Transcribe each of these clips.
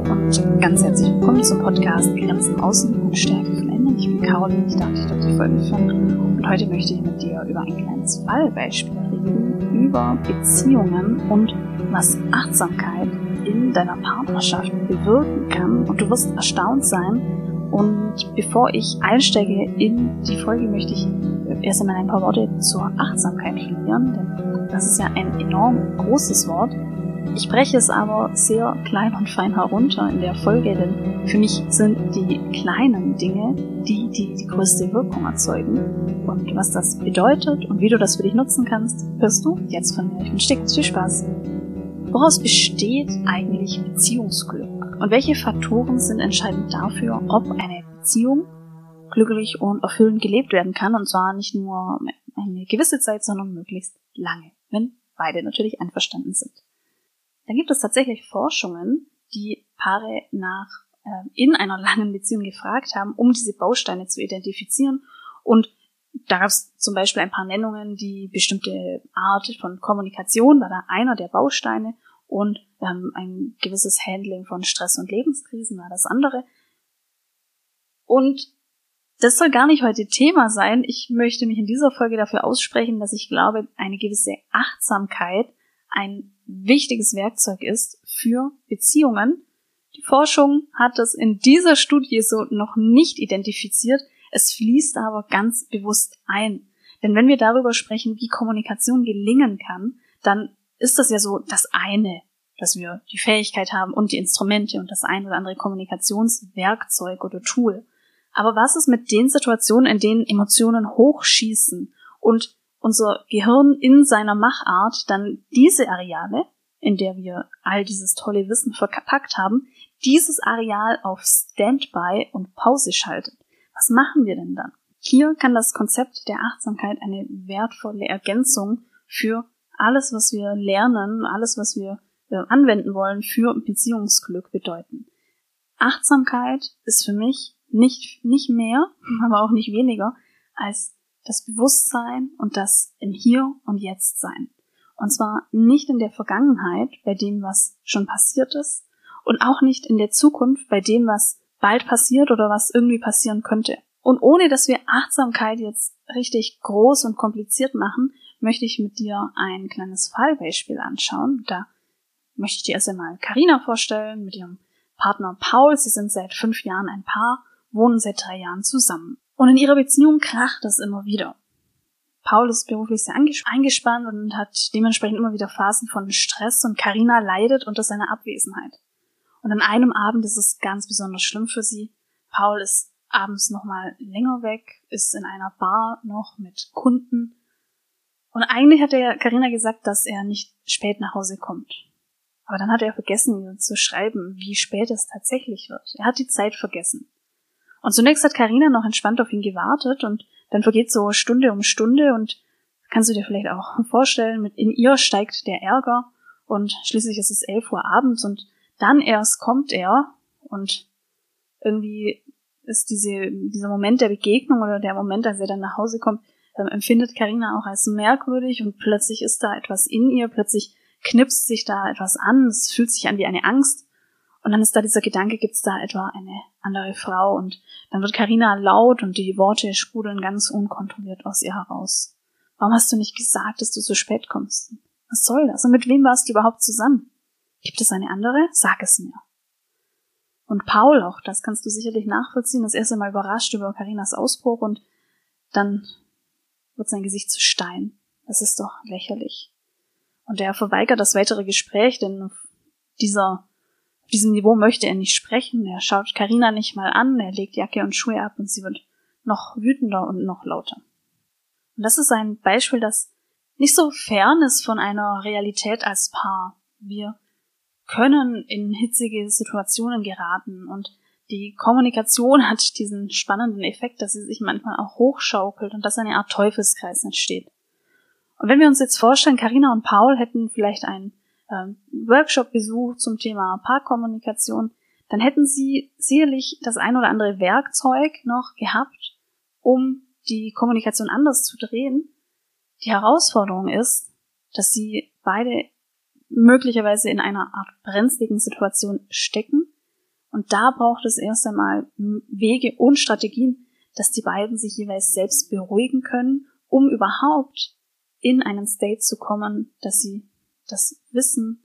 Und ganz herzlich willkommen zum Podcast Grenzen außen und Stärke innen. Ich bin Caroline, ich darf dich durch die Folge führen und heute möchte ich mit dir über ein kleines Fallbeispiel reden, über Beziehungen und was Achtsamkeit in deiner Partnerschaft bewirken kann und du wirst erstaunt sein. Und bevor ich einsteige in die Folge, möchte ich erst einmal ein paar Worte zur Achtsamkeit verlieren, denn das ist ja ein enorm großes Wort ich breche es aber sehr klein und fein herunter in der Folge, denn für mich sind die kleinen Dinge die, die die größte Wirkung erzeugen. Und was das bedeutet und wie du das für dich nutzen kannst, hörst du jetzt von mir. Ich wünsche dir viel Spaß. Woraus besteht eigentlich Beziehungsglück? Und welche Faktoren sind entscheidend dafür, ob eine Beziehung glücklich und erfüllend gelebt werden kann? Und zwar nicht nur eine gewisse Zeit, sondern möglichst lange, wenn beide natürlich einverstanden sind dann gibt es tatsächlich Forschungen, die Paare nach äh, in einer langen Beziehung gefragt haben, um diese Bausteine zu identifizieren. Und da gab es zum Beispiel ein paar Nennungen, die bestimmte Art von Kommunikation war da einer der Bausteine und ähm, ein gewisses Handling von Stress und Lebenskrisen war das andere. Und das soll gar nicht heute Thema sein. Ich möchte mich in dieser Folge dafür aussprechen, dass ich glaube, eine gewisse Achtsamkeit ein wichtiges Werkzeug ist für Beziehungen. Die Forschung hat das in dieser Studie so noch nicht identifiziert. Es fließt aber ganz bewusst ein. Denn wenn wir darüber sprechen, wie Kommunikation gelingen kann, dann ist das ja so das eine, dass wir die Fähigkeit haben und die Instrumente und das ein oder andere Kommunikationswerkzeug oder Tool. Aber was ist mit den Situationen, in denen Emotionen hochschießen und unser Gehirn in seiner Machart dann diese Areale, in der wir all dieses tolle Wissen verpackt haben, dieses Areal auf Standby und Pause schaltet. Was machen wir denn dann? Hier kann das Konzept der Achtsamkeit eine wertvolle Ergänzung für alles, was wir lernen, alles, was wir äh, anwenden wollen für Beziehungsglück bedeuten. Achtsamkeit ist für mich nicht, nicht mehr, aber auch nicht weniger als das Bewusstsein und das im Hier und Jetzt sein. Und zwar nicht in der Vergangenheit, bei dem, was schon passiert ist, und auch nicht in der Zukunft, bei dem, was bald passiert oder was irgendwie passieren könnte. Und ohne dass wir Achtsamkeit jetzt richtig groß und kompliziert machen, möchte ich mit dir ein kleines Fallbeispiel anschauen. Da möchte ich dir erst einmal Karina vorstellen mit ihrem Partner Paul. Sie sind seit fünf Jahren ein Paar, wohnen seit drei Jahren zusammen. Und in ihrer Beziehung kracht es immer wieder. Paul ist beruflich sehr eingespannt und hat dementsprechend immer wieder Phasen von Stress und Karina leidet unter seiner Abwesenheit. Und an einem Abend ist es ganz besonders schlimm für sie. Paul ist abends nochmal länger weg, ist in einer Bar noch mit Kunden. Und eigentlich hat er Karina gesagt, dass er nicht spät nach Hause kommt. Aber dann hat er vergessen, ihr zu schreiben, wie spät es tatsächlich wird. Er hat die Zeit vergessen. Und zunächst hat Karina noch entspannt auf ihn gewartet und dann vergeht so Stunde um Stunde und kannst du dir vielleicht auch vorstellen, mit in ihr steigt der Ärger und schließlich ist es elf Uhr abends und dann erst kommt er und irgendwie ist diese, dieser Moment der Begegnung oder der Moment, als er dann nach Hause kommt, ähm, empfindet Karina auch als merkwürdig und plötzlich ist da etwas in ihr, plötzlich knipst sich da etwas an, es fühlt sich an wie eine Angst und dann ist da dieser Gedanke, gibt es da etwa eine andere Frau? Und dann wird Karina laut und die Worte sprudeln ganz unkontrolliert aus ihr heraus. Warum hast du nicht gesagt, dass du so spät kommst? Was soll das? Und mit wem warst du überhaupt zusammen? Gibt es eine andere? Sag es mir. Und Paul auch, das kannst du sicherlich nachvollziehen, das erste Mal überrascht über Karinas Ausbruch und dann wird sein Gesicht zu Stein. Das ist doch lächerlich. Und er verweigert das weitere Gespräch, denn dieser diesem Niveau möchte er nicht sprechen. Er schaut Karina nicht mal an, er legt Jacke und Schuhe ab und sie wird noch wütender und noch lauter. Und das ist ein Beispiel, das nicht so fern ist von einer Realität als Paar. Wir können in hitzige Situationen geraten und die Kommunikation hat diesen spannenden Effekt, dass sie sich manchmal auch hochschaukelt und dass eine Art Teufelskreis entsteht. Und wenn wir uns jetzt vorstellen, Karina und Paul hätten vielleicht ähm, Workshop besucht zum Thema Paarkommunikation, dann hätten sie sicherlich das ein oder andere Werkzeug noch gehabt, um die Kommunikation anders zu drehen. Die Herausforderung ist, dass sie beide möglicherweise in einer Art brenzligen Situation stecken, Und da braucht es erst einmal Wege und Strategien, dass die beiden sich jeweils selbst beruhigen können, um überhaupt in einen State zu kommen, dass sie das Wissen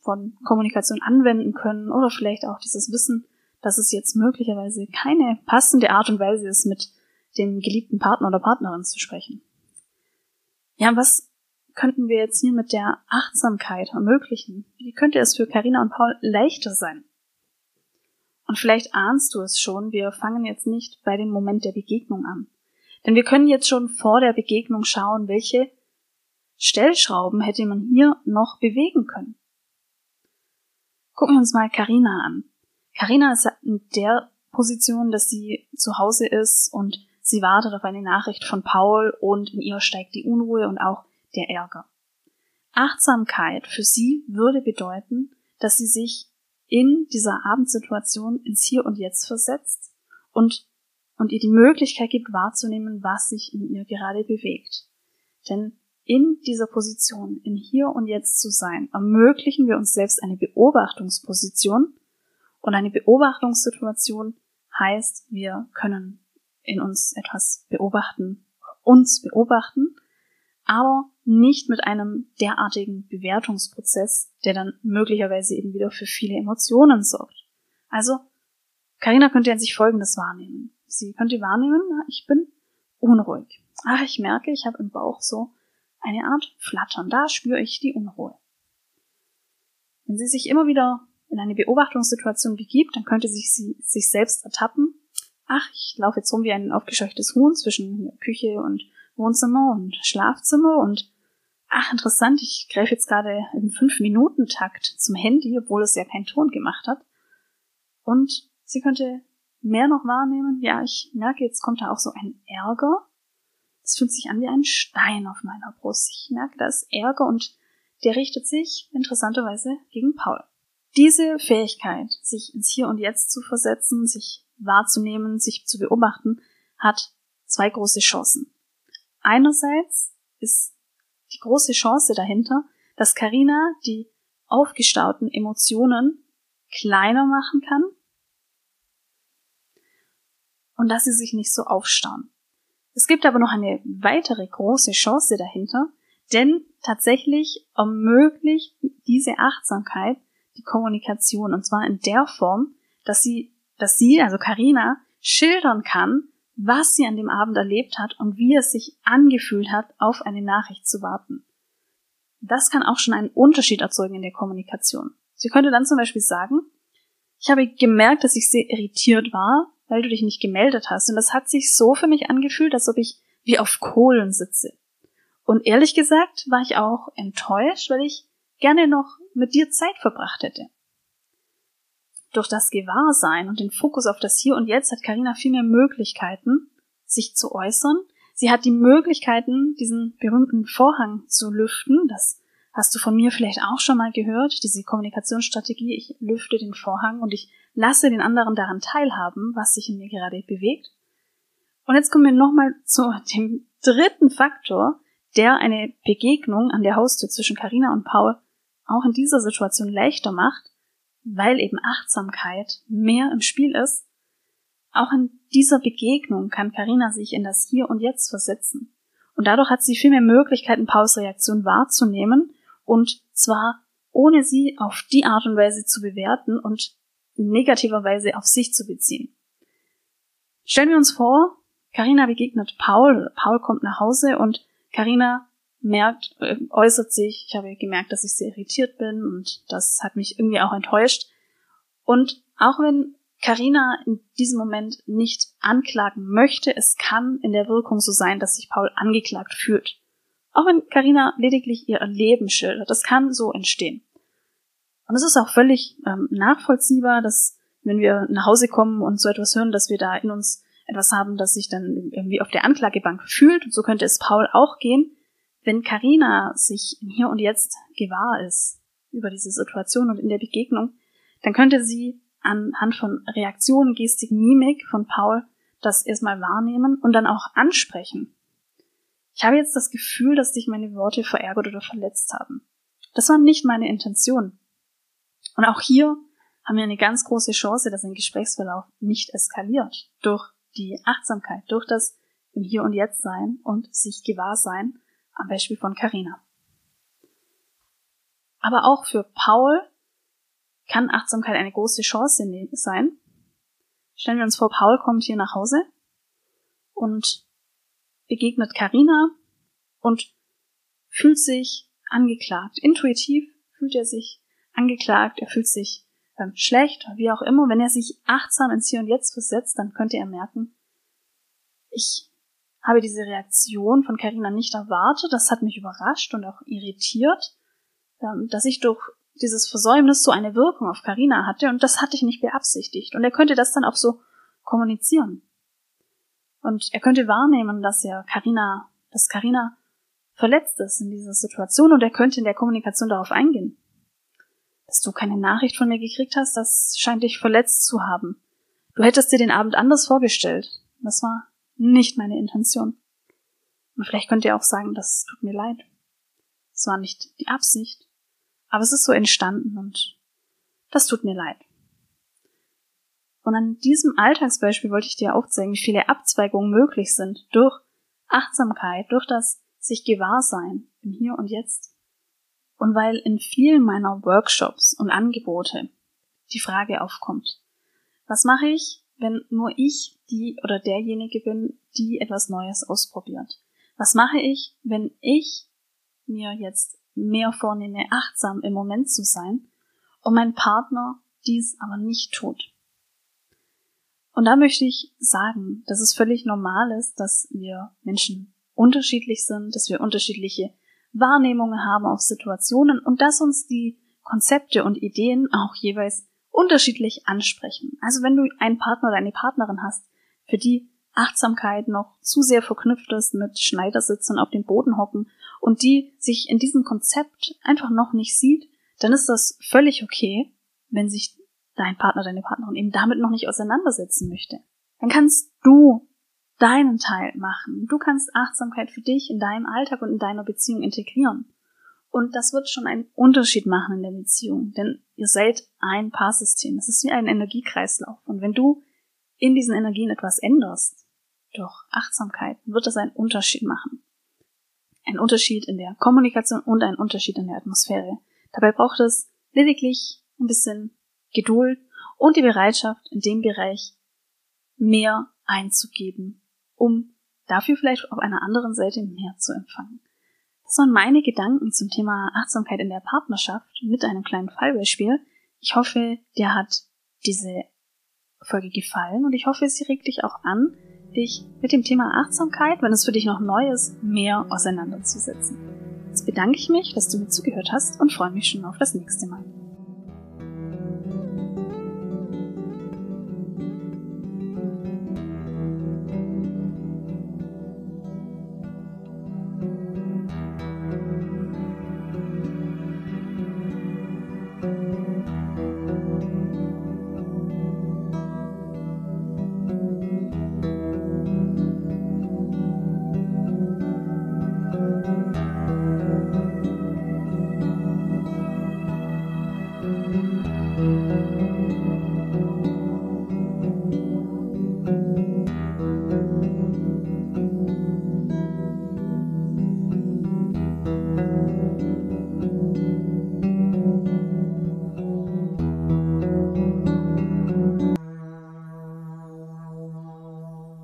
von Kommunikation anwenden können oder vielleicht auch dieses Wissen, dass es jetzt möglicherweise keine passende Art und Weise ist, mit dem geliebten Partner oder Partnerin zu sprechen. Ja, was könnten wir jetzt hier mit der Achtsamkeit ermöglichen? Wie könnte es für Karina und Paul leichter sein? Und vielleicht ahnst du es schon, wir fangen jetzt nicht bei dem Moment der Begegnung an. Denn wir können jetzt schon vor der Begegnung schauen, welche Stellschrauben hätte man hier noch bewegen können. Gucken wir uns mal Karina an. Karina ist in der Position, dass sie zu Hause ist und sie wartet auf eine Nachricht von Paul und in ihr steigt die Unruhe und auch der Ärger. Achtsamkeit für sie würde bedeuten, dass sie sich in dieser Abendsituation ins Hier und Jetzt versetzt und, und ihr die Möglichkeit gibt wahrzunehmen, was sich in ihr gerade bewegt. Denn in dieser Position, im Hier und Jetzt zu sein, ermöglichen wir uns selbst eine Beobachtungsposition und eine Beobachtungssituation heißt, wir können in uns etwas beobachten, uns beobachten, aber nicht mit einem derartigen Bewertungsprozess, der dann möglicherweise eben wieder für viele Emotionen sorgt. Also, Karina könnte an sich Folgendes wahrnehmen. Sie könnte wahrnehmen, ich bin unruhig. Ach, ich merke, ich habe im Bauch so eine Art Flattern. Da spüre ich die Unruhe. Wenn sie sich immer wieder in eine Beobachtungssituation begibt, dann könnte sich sie sich selbst ertappen. Ach, ich laufe jetzt rum wie ein aufgescheuchtes Huhn zwischen Küche und Wohnzimmer und Schlafzimmer und ach, interessant, ich greife jetzt gerade im Fünf-Minuten-Takt zum Handy, obwohl es ja keinen Ton gemacht hat. Und sie könnte mehr noch wahrnehmen, ja, ich merke, jetzt kommt da auch so ein Ärger. Es fühlt sich an wie ein Stein auf meiner Brust. Ich merke, da ist Ärger und der richtet sich interessanterweise gegen Paul. Diese Fähigkeit, sich ins Hier und Jetzt zu versetzen, sich wahrzunehmen, sich zu beobachten, hat zwei große Chancen. Einerseits ist die große Chance dahinter, dass Karina die aufgestauten Emotionen kleiner machen kann und dass sie sich nicht so aufstauen. Es gibt aber noch eine weitere große Chance dahinter, denn tatsächlich ermöglicht diese Achtsamkeit die Kommunikation und zwar in der Form, dass sie, dass sie, also Karina, schildern kann, was sie an dem Abend erlebt hat und wie es sich angefühlt hat, auf eine Nachricht zu warten. Das kann auch schon einen Unterschied erzeugen in der Kommunikation. Sie könnte dann zum Beispiel sagen, ich habe gemerkt, dass ich sehr irritiert war, weil du dich nicht gemeldet hast. Und das hat sich so für mich angefühlt, als ob ich wie auf Kohlen sitze. Und ehrlich gesagt war ich auch enttäuscht, weil ich gerne noch mit dir Zeit verbracht hätte. Durch das Gewahrsein und den Fokus auf das Hier und Jetzt hat Karina viel mehr Möglichkeiten, sich zu äußern. Sie hat die Möglichkeiten, diesen berühmten Vorhang zu lüften. Das hast du von mir vielleicht auch schon mal gehört, diese Kommunikationsstrategie. Ich lüfte den Vorhang und ich lasse den anderen daran teilhaben, was sich in mir gerade bewegt. Und jetzt kommen wir nochmal zu dem dritten Faktor, der eine Begegnung an der Haustür zwischen Karina und Paul auch in dieser Situation leichter macht, weil eben Achtsamkeit mehr im Spiel ist, auch in dieser Begegnung kann Karina sich in das Hier und Jetzt versetzen. Und dadurch hat sie viel mehr Möglichkeiten, Paus Reaktion wahrzunehmen und zwar ohne sie auf die Art und Weise zu bewerten und negativerweise auf sich zu beziehen. Stellen wir uns vor, Karina begegnet Paul, Paul kommt nach Hause und Karina merkt, äh, äußert sich, ich habe gemerkt, dass ich sehr irritiert bin und das hat mich irgendwie auch enttäuscht. Und auch wenn Karina in diesem Moment nicht anklagen möchte, es kann in der Wirkung so sein, dass sich Paul angeklagt fühlt. Auch wenn Karina lediglich ihr Leben schildert, das kann so entstehen. Und es ist auch völlig ähm, nachvollziehbar, dass wenn wir nach Hause kommen und so etwas hören, dass wir da in uns etwas haben, das sich dann irgendwie auf der Anklagebank fühlt. Und so könnte es Paul auch gehen. Wenn Karina sich Hier und Jetzt gewahr ist über diese Situation und in der Begegnung, dann könnte sie anhand von Reaktionen, Gestik, Mimik von Paul das erstmal wahrnehmen und dann auch ansprechen. Ich habe jetzt das Gefühl, dass dich meine Worte verärgert oder verletzt haben. Das war nicht meine Intention. Und auch hier haben wir eine ganz große Chance, dass ein Gesprächsverlauf nicht eskaliert. Durch die Achtsamkeit, durch das im Hier und Jetzt sein und sich gewahr sein, am Beispiel von Carina. Aber auch für Paul kann Achtsamkeit eine große Chance sein. Stellen wir uns vor, Paul kommt hier nach Hause und begegnet Carina und fühlt sich angeklagt. Intuitiv fühlt er sich angeklagt, er fühlt sich ähm, schlecht, wie auch immer. Wenn er sich achtsam ins Hier und Jetzt versetzt, dann könnte er merken, ich habe diese Reaktion von Carina nicht erwartet, das hat mich überrascht und auch irritiert, ähm, dass ich durch dieses Versäumnis so eine Wirkung auf Carina hatte und das hatte ich nicht beabsichtigt. Und er könnte das dann auch so kommunizieren. Und er könnte wahrnehmen, dass er Carina, dass Carina verletzt ist in dieser Situation und er könnte in der Kommunikation darauf eingehen. Dass du keine Nachricht von mir gekriegt hast, das scheint dich verletzt zu haben. Du hättest dir den Abend anders vorgestellt. Das war nicht meine Intention. Und vielleicht könnt ihr auch sagen, das tut mir leid. Es war nicht die Absicht. Aber es ist so entstanden und das tut mir leid. Und an diesem Alltagsbeispiel wollte ich dir auch zeigen, wie viele Abzweigungen möglich sind durch Achtsamkeit, durch das sich gewahr sein im Hier und Jetzt. Und weil in vielen meiner Workshops und Angebote die Frage aufkommt, was mache ich, wenn nur ich die oder derjenige bin, die etwas Neues ausprobiert? Was mache ich, wenn ich mir jetzt mehr vornehme, achtsam im Moment zu sein und mein Partner dies aber nicht tut? Und da möchte ich sagen, dass es völlig normal ist, dass wir Menschen unterschiedlich sind, dass wir unterschiedliche Wahrnehmungen haben auf Situationen und dass uns die Konzepte und Ideen auch jeweils unterschiedlich ansprechen. Also wenn du einen Partner oder eine Partnerin hast, für die Achtsamkeit noch zu sehr verknüpft ist mit Schneidersitzen auf dem Boden hocken und die sich in diesem Konzept einfach noch nicht sieht, dann ist das völlig okay, wenn sich dein Partner, deine Partnerin eben damit noch nicht auseinandersetzen möchte. Dann kannst du deinen Teil machen. Du kannst Achtsamkeit für dich in deinem Alltag und in deiner Beziehung integrieren. Und das wird schon einen Unterschied machen in der Beziehung, denn ihr seid ein Paarsystem. Es ist wie ein Energiekreislauf. Und wenn du in diesen Energien etwas änderst, durch Achtsamkeit, wird das einen Unterschied machen. Ein Unterschied in der Kommunikation und ein Unterschied in der Atmosphäre. Dabei braucht es lediglich ein bisschen Geduld und die Bereitschaft, in dem Bereich mehr einzugeben um dafür vielleicht auf einer anderen Seite mehr zu empfangen. Das waren meine Gedanken zum Thema Achtsamkeit in der Partnerschaft mit einem kleinen Fallbeispiel. Ich hoffe, dir hat diese Folge gefallen und ich hoffe, sie regt dich auch an, dich mit dem Thema Achtsamkeit, wenn es für dich noch neu ist, mehr auseinanderzusetzen. Jetzt bedanke ich mich, dass du mir zugehört hast und freue mich schon auf das nächste Mal.